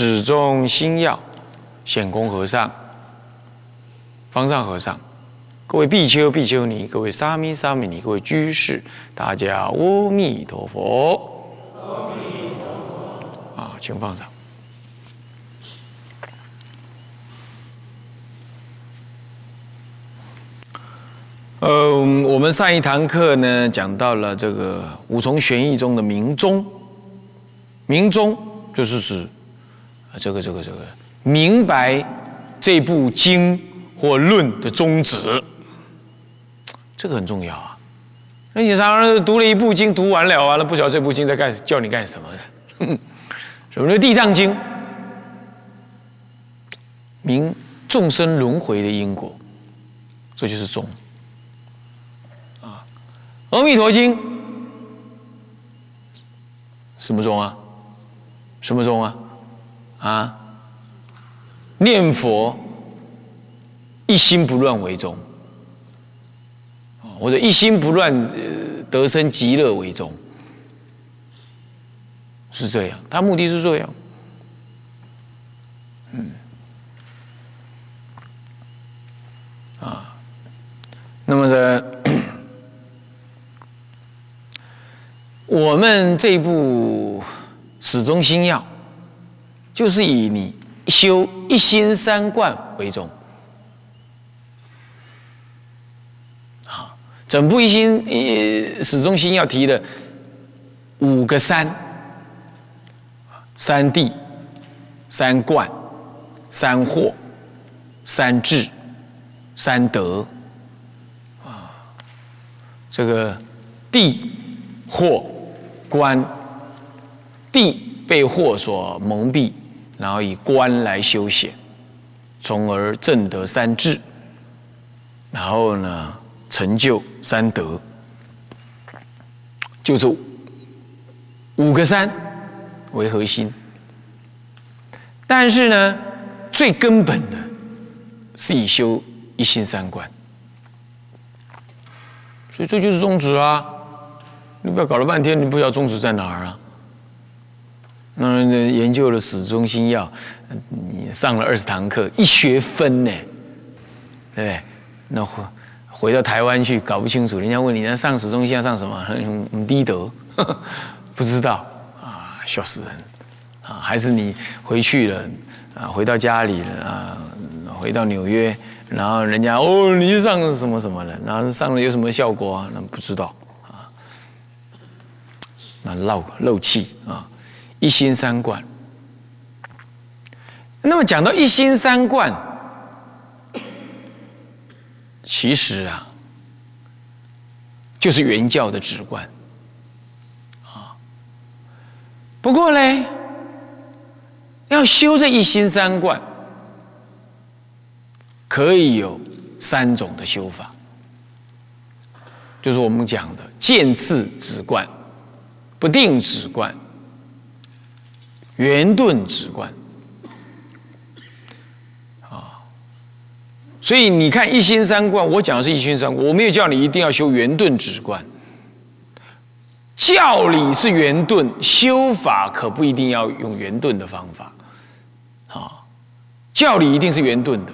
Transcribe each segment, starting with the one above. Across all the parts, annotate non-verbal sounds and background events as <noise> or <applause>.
始终心要，显公和尚、方丈和尚，各位比丘、比丘尼，各位沙弥、沙弥尼，各位居士，大家阿弥陀佛。阿弥陀佛。啊，请放上。呃，我们上一堂课呢，讲到了这个五重玄义中的明宗。明宗就是指啊这个、这个、这个明白这部经或论的宗旨，这个很重要啊。那你常常读了一部经，读完了完了，不晓得这部经在干叫你干什么的？<laughs> 什么叫《地藏经》？明众生轮回的因果，这就是宗。阿弥陀经什么宗啊？什么宗啊？啊？念佛一心不乱为宗，或者一心不乱得生极乐为宗，是这样。他目的是这样。嗯。啊。那么在。我们这部始终心要，就是以你修一心三观为重。好，整部一心始终心要提的五个三：三谛、三观、三惑、三智、三德。啊，这个地、惑。观地被惑所蒙蔽，然后以观来修显，从而证得三智，然后呢成就三德，就是五个三为核心。但是呢，最根本的是以修一心三观，所以这就是宗旨啊。你不要搞了半天，你不知道宗旨在哪儿啊？那研究了始中心药，你上了二十堂课，一学分呢，对不对？那回回到台湾去，搞不清楚，人家问你，那上始中心要上什么？很低德，<laughs> 不知道啊，笑死人啊！还是你回去了啊？回到家里了啊？回到纽约，然后人家哦，你去上什么什么了？然后上了有什么效果啊？那不知道啊。那漏漏气啊！一心三观。那么讲到一心三观，其实啊，就是原教的直观啊。不过呢，要修这一心三观，可以有三种的修法，就是我们讲的见次直观。不定止观，圆顿止观，啊，所以你看一心三观，我讲的是一心三观，我没有叫你一定要修圆顿止观。教理是圆顿，修法可不一定要用圆顿的方法，啊，教理一定是圆顿的，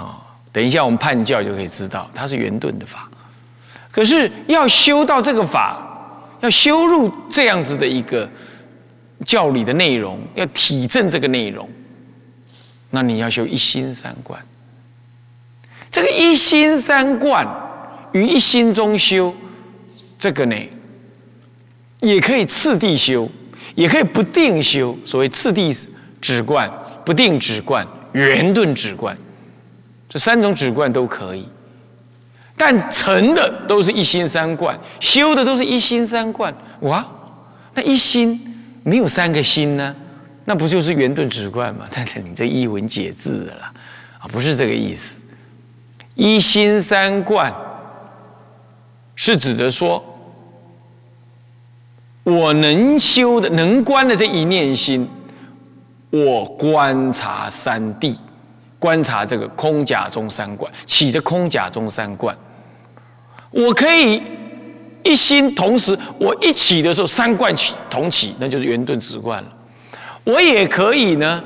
啊，等一下我们判教就可以知道，它是圆顿的法，可是要修到这个法。要修入这样子的一个教理的内容，要体证这个内容，那你要修一心三观。这个一心三观与一心中修，这个呢，也可以次第修，也可以不定修。所谓次第止观、不定止观、圆顿止观，这三种止观都可以。但成的都是一心三观，修的都是一心三观。哇，那一心没有三个心呢？那不就是圆顿直观吗？<laughs> 但是你这一文解字了，啊，不是这个意思。一心三观是指的说，我能修的、能观的这一念心，我观察三谛，观察这个空假中三观，起着空假中三观，我可以一心同时，我一起的时候三观起同起，那就是圆顿直观了。我也可以呢，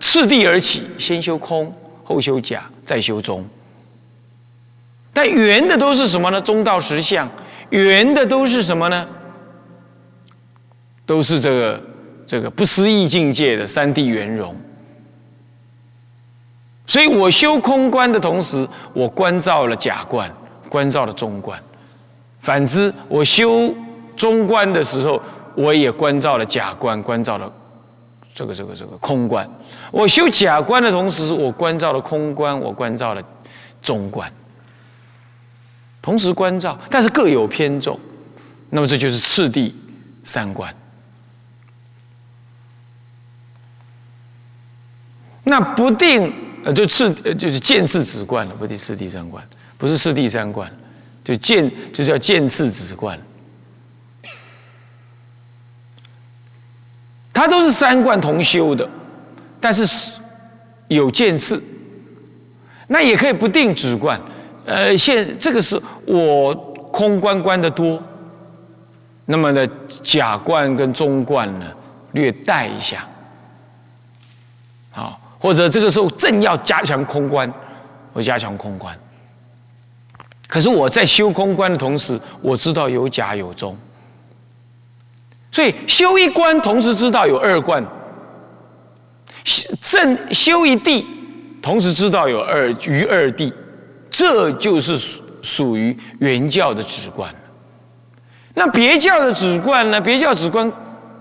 次第而起，先修空，后修假，再修中。但圆的都是什么呢？中道实相，圆的都是什么呢？都是这个这个不思议境界的三谛圆融。所以我修空观的同时，我观照了假观，观照了中观；反之，我修中观的时候，我也关照了假观，关照了。这个这个这个空观，我修假观的同时，我关照了空观，我关照了中观，同时关照，但是各有偏重，那么这就是次第三观。那不定呃，就次就是见次止观了，不第次第三观，不是次第三观，就见就叫见次止观。它都是三观同修的，但是有见次，那也可以不定止观。呃，现这个是我空观观的多，那么呢，假观跟中观呢略带一下，好，或者这个时候正要加强空观，我加强空观。可是我在修空观的同时，我知道有假有中。所以修一观，同时知道有二观；正修一地，同时知道有二于二地，这就是属属于原教的止观。那别教的止观呢？别教止观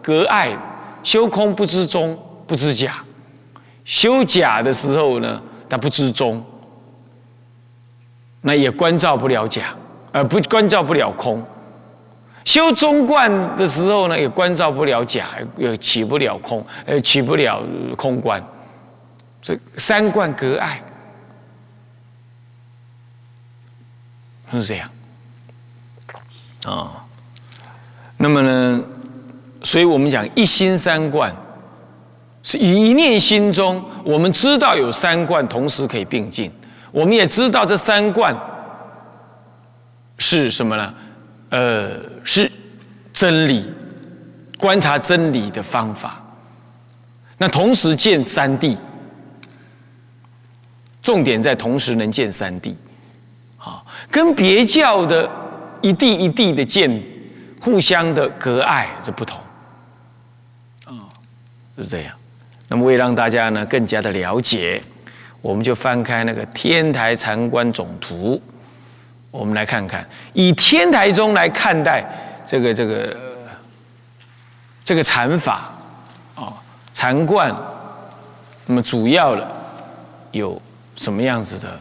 隔爱，修空不知中，不知假；修假的时候呢，他不知中，那也关照不了假，而不关照不了空。修中观的时候呢，也关照不了假，也起不了空，呃，起不了空观，这三观隔碍，是这样啊。那么呢，所以我们讲一心三观，是一念心中，我们知道有三观同时可以并进，我们也知道这三观是什么呢？呃，是真理，观察真理的方法。那同时见三谛，重点在同时能见三谛，啊，跟别教的一地一地的见，互相的隔碍这不同，啊，是这样。那么为让大家呢更加的了解，我们就翻开那个天台禅观总图。我们来看看，以天台宗来看待这个这个这个禅法啊，禅观，那么主要的有什么样子的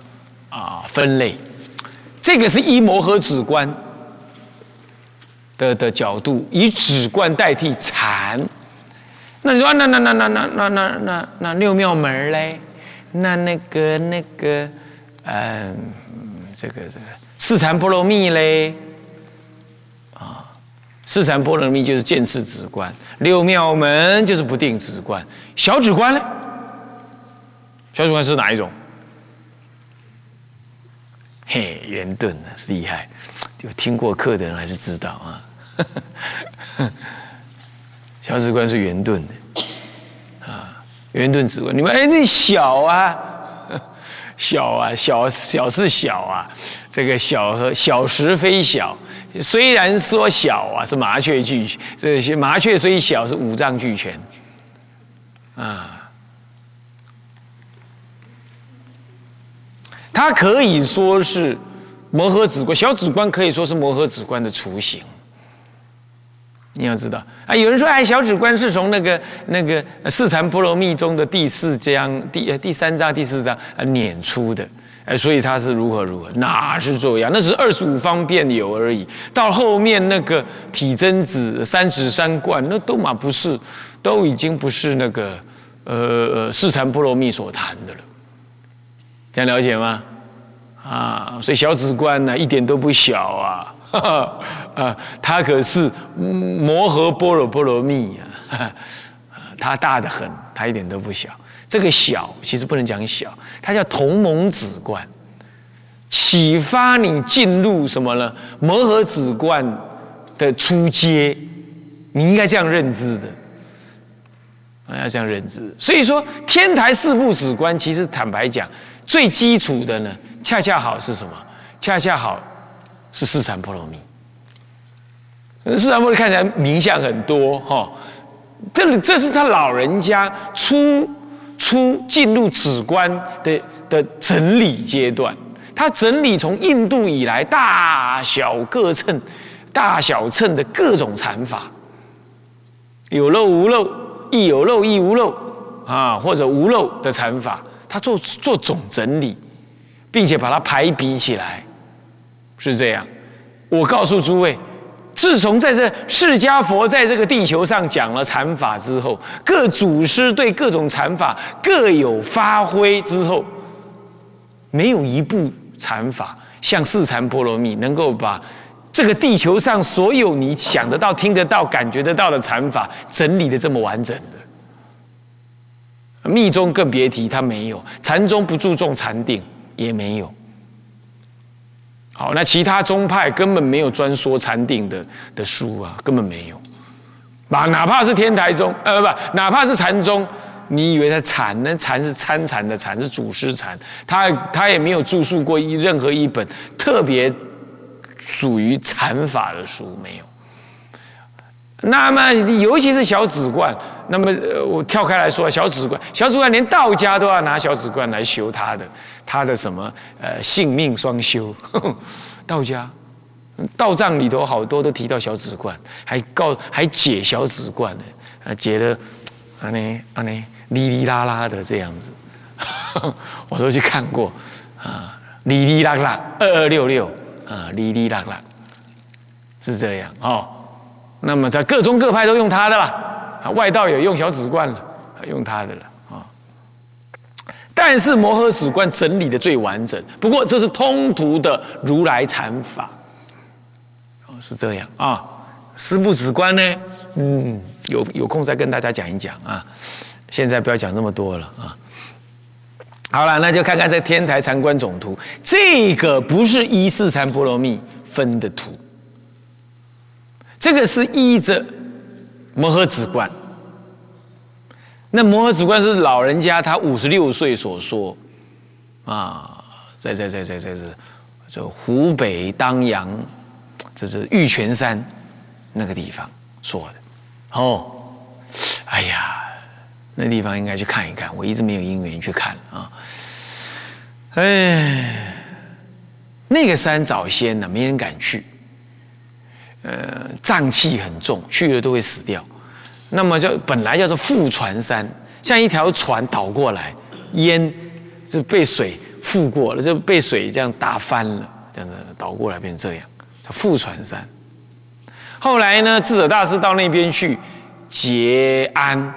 啊分类？这个是一摩诃止观的的角度，以止观代替禅。那你说，那那那那那那那那那六妙门嘞？那那个那个，嗯，这个这个。四禅波罗蜜嘞，啊，四禅波罗蜜就是见次止观，六妙门就是不定止观，小止观呢？小止观是哪一种？嘿，圆顿啊，厉害，有听过课的人还是知道啊。<laughs> 小止观是圆顿的，圆顿止观，你们哎，那小啊。<laughs> 小啊，小小是小啊，这个小和小时非小，虽然说小啊，是麻雀俱这些麻雀虽小，是五脏俱全啊。它可以说是摩诃止观，小指观可以说是摩诃止观的雏形。你要知道啊，有人说哎，小指观是从那个那个四禅波罗蜜中的第四章第第三章第四章啊碾出的，哎，所以他是如何如何，哪是这样？那是二十五方便有而已。到后面那个体真子、三指三观，那都嘛不是，都已经不是那个呃四禅波罗蜜所谈的了。这样了解吗？啊，所以小指观呢，一点都不小啊，<laughs> 啊，他可是摩诃般若波罗蜜啊，他大的很，他一点都不小。这个小其实不能讲小，它叫同盟子观，启发你进入什么呢？摩诃子观的初阶，你应该这样认知的，要这样认知。所以说，天台四部子观，其实坦白讲，最基础的呢，恰恰好是什么？恰恰好是四禅波罗蜜。四禅波罗蜜看起来名相很多哈，这这是他老人家出。出进入止观的的整理阶段，他整理从印度以来大小各称、大小称的各种禅法，有漏无漏，亦有漏亦无漏啊，或者无漏的禅法，他做做总整理，并且把它排比起来，是这样。我告诉诸位。自从在这释迦佛在这个地球上讲了禅法之后，各祖师对各种禅法各有发挥之后，没有一部禅法像四禅波罗蜜能够把这个地球上所有你想得到、听得到、感觉得到的禅法整理的这么完整的。密宗更别提，它没有；禅宗不注重禅定，也没有。好，那其他宗派根本没有专说禅定的的书啊，根本没有。把，哪怕是天台宗，呃，不，哪怕是禅宗，你以为他禅？呢禅是参禅的禅，是祖师禅，他他也没有著述过一任何一本特别属于禅法的书，没有。那么，尤其是小指观，那么我跳开来说，小指观，小指观连道家都要拿小指观来修他的。他的什么呃性命双修，<laughs> 道家道藏里头好多都提到小指观，还告还解小指观呢，啊解的啊呢啊呢哩哩啦啦的这样子，<laughs> 我都去看过啊哩哩啦啦二二六六啊哩哩啦啦是这样哦，那么在各宗各派都用他的啦，外道也用小指冠了，用他的了啊。但是摩诃止观整理的最完整，不过这是通途的如来禅法，哦，是这样啊。四部止观呢，嗯，有有空再跟大家讲一讲啊。现在不要讲那么多了啊。好了，那就看看这天台禅观总图，这个不是一四禅波罗蜜分的图，这个是依着摩诃止观。那摩诃止观是老人家他五十六岁所说，啊，在在在在在这这湖北当阳，这是玉泉山那个地方说的。哦，哎呀，那地方应该去看一看，我一直没有因缘去看啊。哎，那个山早先呢，没人敢去，呃，瘴气很重，去了都会死掉。那么叫本来叫做覆船山，像一条船倒过来，淹就被水覆过了，就被水这样打翻了，这样子倒过来变成这样，叫覆船山。后来呢，智者大师到那边去结安。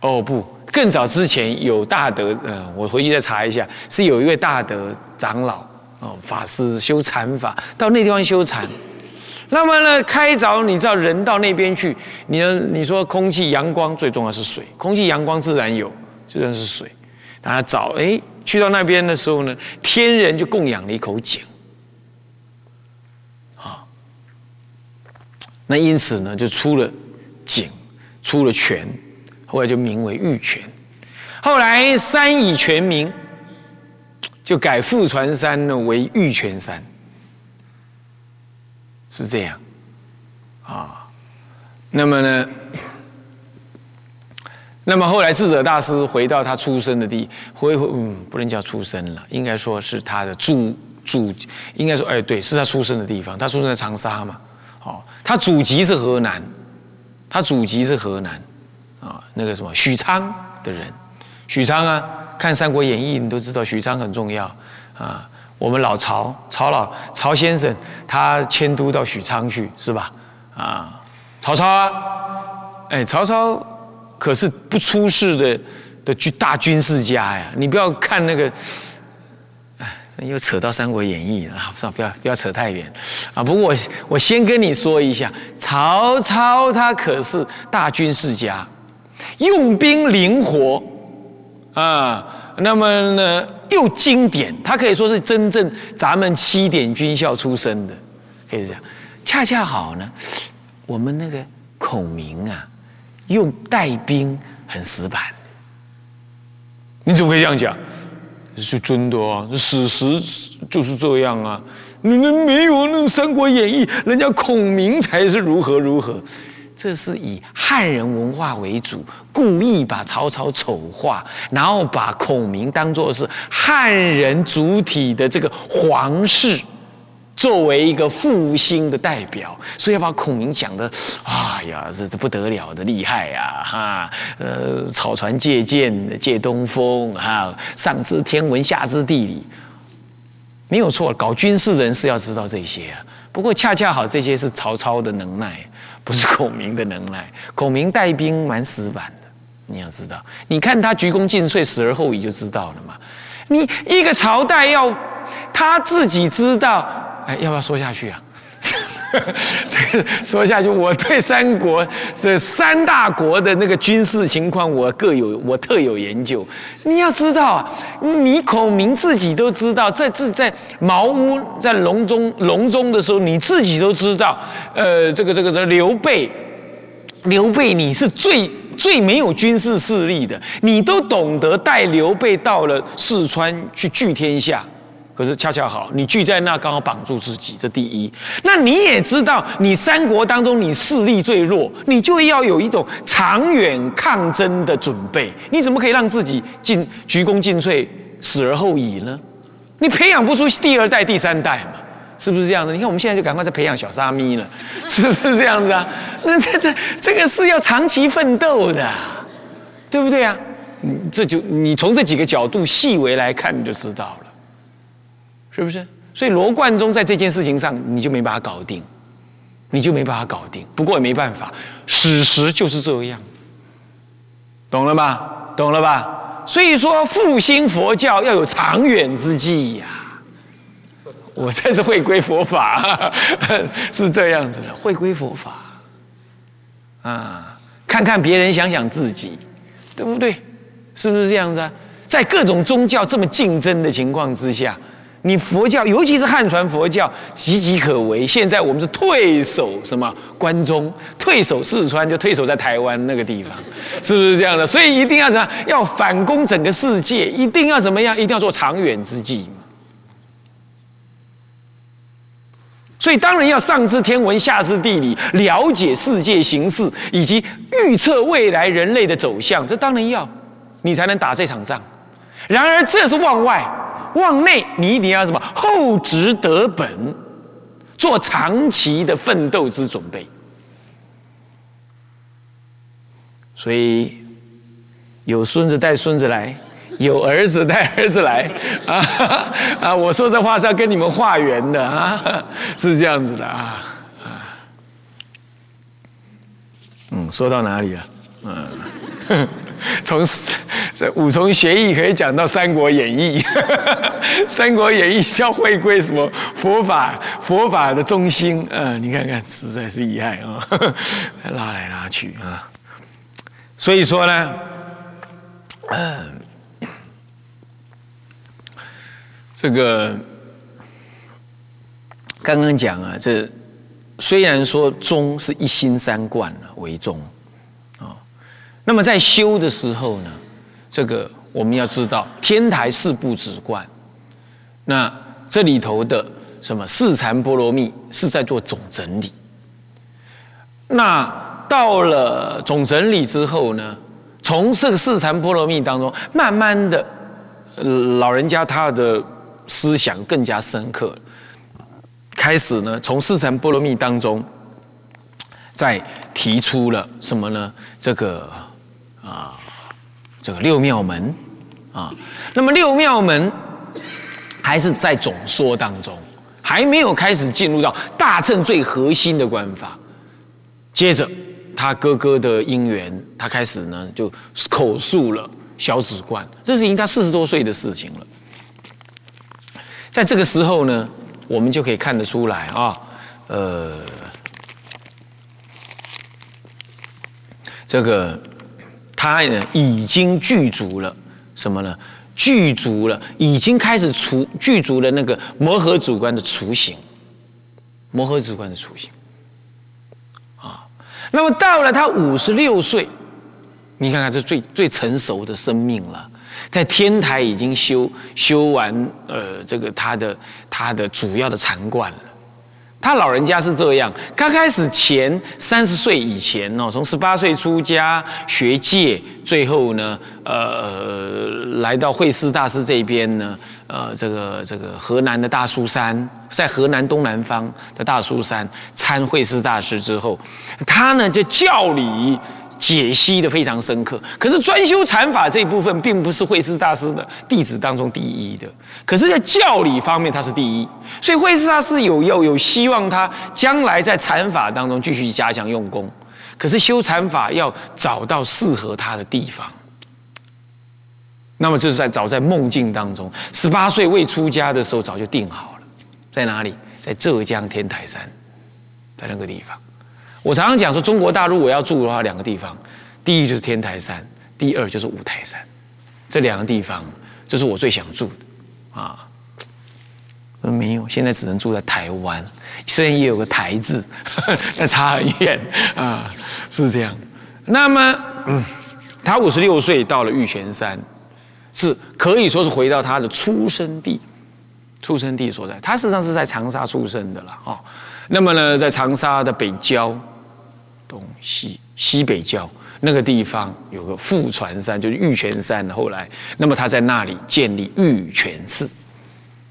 哦不，更早之前有大德，嗯，我回去再查一下，是有一位大德长老哦，法师修禅法，到那地方修禅。那么呢，开凿你知道人到那边去，你你说空气阳光最重要是水，空气阳光自然有，自然是水。然后找哎，去到那边的时候呢，天人就供养了一口井，啊，那因此呢就出了井，出了泉，后来就名为玉泉。后来山以泉名，就改富船山呢为玉泉山。是这样，啊，那么呢？那么后来智者大师回到他出生的地，回回嗯，不能叫出生了，应该说是他的祖祖，应该说哎，对，是他出生的地方。他出生在长沙嘛，哦，他祖籍是河南，他祖籍是河南，啊，那个什么许昌的人，许昌啊，看《三国演义》，你都知道许昌很重要啊。我们老曹曹老曹先生，他迁都到许昌去，是吧？啊，曹操啊，哎，曹操可是不出世的的军大军事家呀。你不要看那个，哎，又扯到《三国演义》了，<laughs> 算了，不要不要扯太远啊。不过我我先跟你说一下，曹操他可是大军事家，用兵灵活啊。那么呢？又经典，他可以说是真正咱们七点军校出身的，可以这样。恰恰好呢，我们那个孔明啊，用带兵很死板。你怎么可以这样讲？是真的啊，史实就是这样啊。你们没有那《三国演义》，人家孔明才是如何如何。这是以汉人文化为主，故意把曹操丑化，然后把孔明当作是汉人主体的这个皇室，作为一个复兴的代表，所以要把孔明讲的，哎呀，这这不得了的厉害呀，哈，呃，草船借箭借东风，哈，上知天文下知地理，没有错，搞军事的人是要知道这些啊。不过恰恰好，这些是曹操的能耐。不是孔明的能耐，<laughs> 孔明带兵蛮死板的，你要知道，你看他鞠躬尽瘁，死而后已就知道了嘛。你一个朝代要他自己知道，哎，要不要说下去啊？<laughs> 这个说下去，我对三国这三大国的那个军事情况，我各有我特有研究。你要知道啊，你孔明自己都知道，在自在茅屋在隆中隆中的时候，你自己都知道。呃，这个这个这刘备，刘备你是最最没有军事势力的，你都懂得带刘备到了四川去聚天下。可是恰恰好，你聚在那刚好绑住自己，这第一。那你也知道，你三国当中你势力最弱，你就要有一种长远抗争的准备。你怎么可以让自己进鞠躬尽瘁，死而后已呢？你培养不出第二代、第三代嘛？是不是这样的？你看我们现在就赶快在培养小沙弥了，<laughs> 是不是这样子啊？那这这这个是要长期奋斗的，对不对啊？这就你从这几个角度细微来看，你就知道了。是不是？所以罗贯中在这件事情上，你就没把它搞定，你就没把它搞定。不过也没办法，史实就是这样，懂了吧？懂了吧？所以说复兴佛教要有长远之计呀。我才是回归佛法，<laughs> 是这样子的，回归佛法啊，看看别人，想想自己，对不对？是不是这样子啊？在各种宗教这么竞争的情况之下。你佛教，尤其是汉传佛教，岌岌可危。现在我们是退守什么关中，退守四川，就退守在台湾那个地方，是不是这样的？所以一定要怎么样？要反攻整个世界，一定要怎么样？一定要做长远之计所以当然要上知天文，下知地理，了解世界形势，以及预测未来人类的走向。这当然要，你才能打这场仗。然而这是望外。往内，你一定要什么厚植德本，做长期的奋斗之准备。所以，有孙子带孙子来，有儿子带儿子来 <laughs> 啊啊！我说这话是要跟你们化缘的啊，<laughs> 是这样子的啊啊。嗯，说到哪里了？嗯。<laughs> 从这五重学艺可以讲到《三国演义》，<laughs>《三国演义》要回归什么佛法？佛法的中心，嗯，你看看，实在是厉害啊，<laughs> 拉来拉去啊。所以说呢，嗯，这个刚刚讲啊，这虽然说宗是一心三观为宗。那么在修的时候呢，这个我们要知道天台四部止观，那这里头的什么四禅波罗蜜是在做总整理。那到了总整理之后呢，从这个四禅波罗蜜当中，慢慢的，老人家他的思想更加深刻，开始呢从四禅波罗蜜当中，再提出了什么呢？这个。啊，这个六妙门，啊。那么六妙门还是在总说当中，还没有开始进入到大乘最核心的观法。接着他哥哥的因缘，他开始呢就口述了小止观，这是已经他四十多岁的事情了。在这个时候呢，我们就可以看得出来啊，呃。这个他呢已经具足了什么呢？具足了，已经开始除具足了那个摩诃主观的雏形，摩诃主观的雏形啊。那么到了他五十六岁，你看看这最最成熟的生命了，在天台已经修修完呃这个他的他的主要的禅观了。他老人家是这样，刚开始前三十岁以前哦，从十八岁出家学界，最后呢，呃，来到慧师大师这边呢，呃，这个这个河南的大苏山，在河南东南方的大苏山参慧师大师之后，他呢就教理。解析的非常深刻，可是专修禅法这一部分，并不是慧师大师的弟子当中第一的。可是，在教理方面，他是第一。所以，慧师大师有要有希望他将来在禅法当中继续加强用功。可是，修禅法要找到适合他的地方。那么，这是在早在梦境当中，十八岁未出家的时候，早就定好了，在哪里？在浙江天台山，在那个地方。我常常讲说，中国大陆我要住的话，两个地方，第一就是天台山，第二就是五台山，这两个地方就是我最想住的啊。没有，现在只能住在台湾，虽然也有个台字，<laughs> 但差很远啊，是这样。那么，嗯，他五十六岁到了玉泉山，是可以说是回到他的出生地，出生地所在。他实际上是在长沙出生的了啊。那么呢，在长沙的北郊、东西西北郊那个地方有个富船山，就是玉泉山。后来，那么他在那里建立玉泉寺。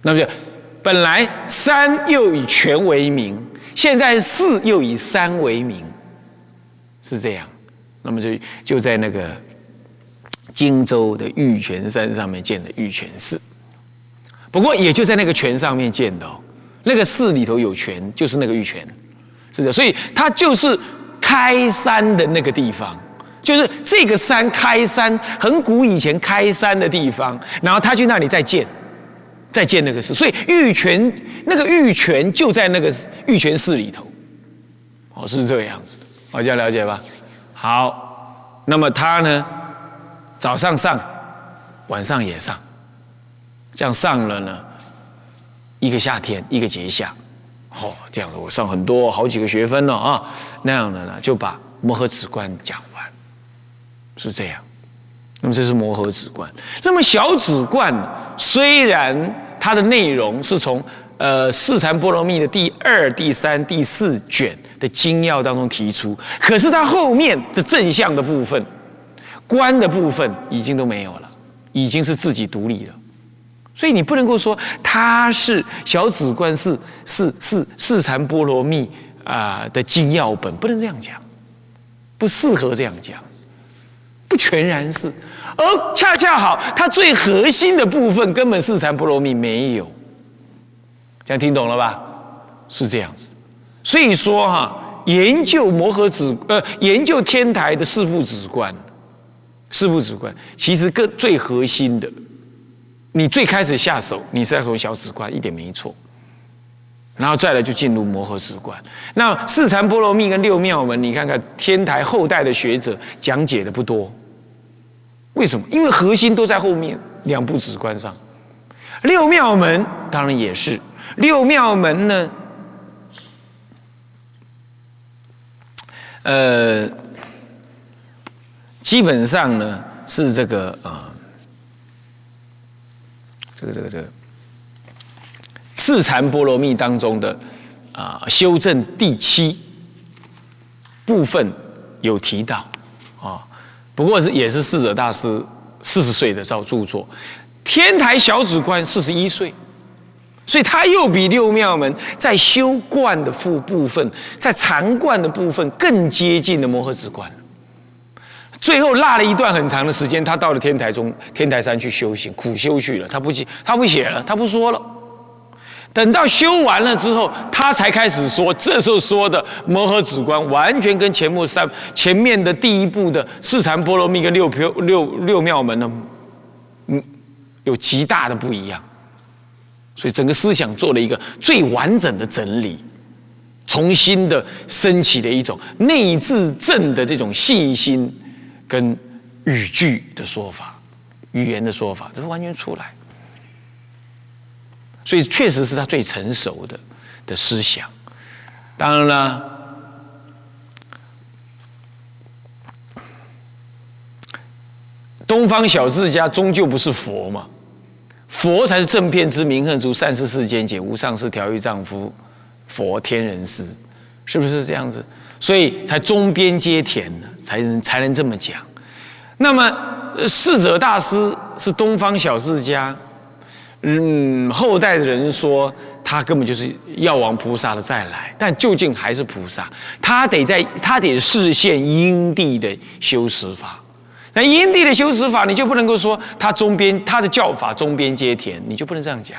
那么就本来山又以泉为名，现在寺又以山为名，是这样。那么就就在那个荆州的玉泉山上面建的玉泉寺。不过也就在那个泉上面建的哦。那个寺里头有泉，就是那个玉泉，是的，所以它就是开山的那个地方，就是这个山开山，很古以前开山的地方，然后他去那里再建，再建那个寺，所以玉泉那个玉泉就在那个玉泉寺里头，哦，是这个样子的，大家了解吧？好，那么他呢，早上上，晚上也上，这样上了呢。一个夏天，一个节下，哦，这样的我上很多好几个学分了啊，那样的呢就把摩诃止观讲完，是这样。那么这是摩诃止观。那么小止观虽然它的内容是从呃四禅波罗蜜的第二、第三、第四卷的精要当中提出，可是它后面的正向的部分、观的部分已经都没有了，已经是自己独立了。所以你不能够说它是小止观是是是四禅波罗蜜啊的精要本，不能这样讲，不适合这样讲，不全然是，而恰恰好它最核心的部分根本四禅波罗蜜没有，这样听懂了吧？是这样子，所以说哈，研究摩诃止呃研究天台的四部止观，四部止观其实更最核心的。你最开始下手，你是要从小止观，一点没错。然后再来就进入摩诃止观。那四禅波罗蜜跟六妙门，你看看天台后代的学者讲解的不多。为什么？因为核心都在后面两部止观上。六妙门当然也是。六妙门呢，呃，基本上呢是这个啊。这个这个这个四禅波罗蜜当中的啊修正第七部分有提到啊，不过是也是四者大师四十岁的造著作，天台小止观四十一岁，所以他又比六妙门在修观的副部分，在禅观的部分更接近的摩诃止观。最后落了一段很长的时间，他到了天台中天台山去修行，苦修去了。他不写，他不写了，他不说了。等到修完了之后，他才开始说。这时候说的摩诃止观，完全跟前面三前面的第一部的四禅波罗蜜跟六六六六妙门呢，嗯，有极大的不一样。所以整个思想做了一个最完整的整理，重新的升起的一种内自正的这种信心跟语句的说法、语言的说法，这是完全出来。所以确实是他最成熟的的思想。当然了，东方小智家终究不是佛嘛。佛才是正片之名，恨足善事世间解，无上士调御丈夫，佛天人师，是不是这样子？所以才中边皆田呢，才能才能这么讲。那么逝者大师是东方小世家，嗯，后代的人说他根本就是药王菩萨的再来，但究竟还是菩萨，他得在他得视现因地的修持法。那因地的修持法，你就不能够说他中边他的教法中边皆田，你就不能这样讲。